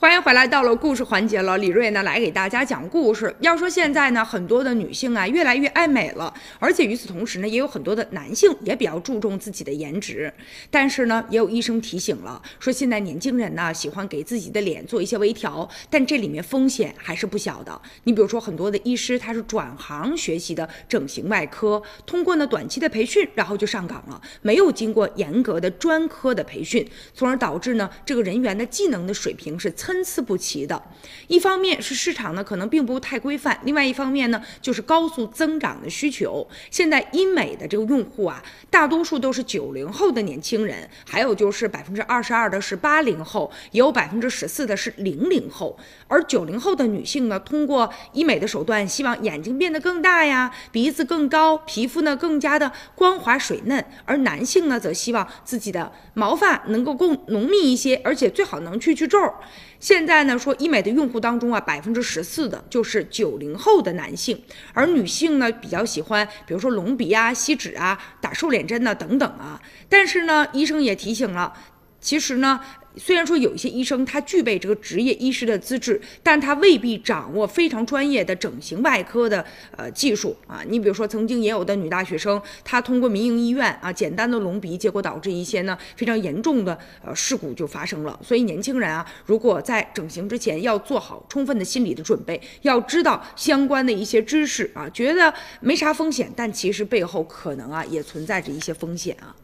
欢迎回来，到了故事环节了。李瑞呢来给大家讲故事。要说现在呢，很多的女性啊越来越爱美了，而且与此同时呢，也有很多的男性也比较注重自己的颜值。但是呢，也有医生提醒了，说现在年轻人呢喜欢给自己的脸做一些微调，但这里面风险还是不小的。你比如说，很多的医师他是转行学习的整形外科，通过呢短期的培训，然后就上岗了，没有经过严格的专科的培训，从而导致呢这个人员的技能的水平是。参差不齐的，一方面是市场呢可能并不太规范，另外一方面呢就是高速增长的需求。现在医美的这个用户啊，大多数都是九零后的年轻人，还有就是百分之二十二的是八零后，也有百分之十四的是零零后。而九零后的女性呢，通过医美的手段，希望眼睛变得更大呀，鼻子更高，皮肤呢更加的光滑水嫩。而男性呢，则希望自己的毛发能够更浓密一些，而且最好能去去皱。现在呢，说医美的用户当中啊，百分之十四的就是九零后的男性，而女性呢比较喜欢，比如说隆鼻啊、吸脂啊、打瘦脸针呐等等啊。但是呢，医生也提醒了。其实呢，虽然说有一些医生他具备这个职业医师的资质，但他未必掌握非常专业的整形外科的呃技术啊。你比如说，曾经也有的女大学生，她通过民营医院啊简单的隆鼻，结果导致一些呢非常严重的呃事故就发生了。所以年轻人啊，如果在整形之前要做好充分的心理的准备，要知道相关的一些知识啊，觉得没啥风险，但其实背后可能啊也存在着一些风险啊。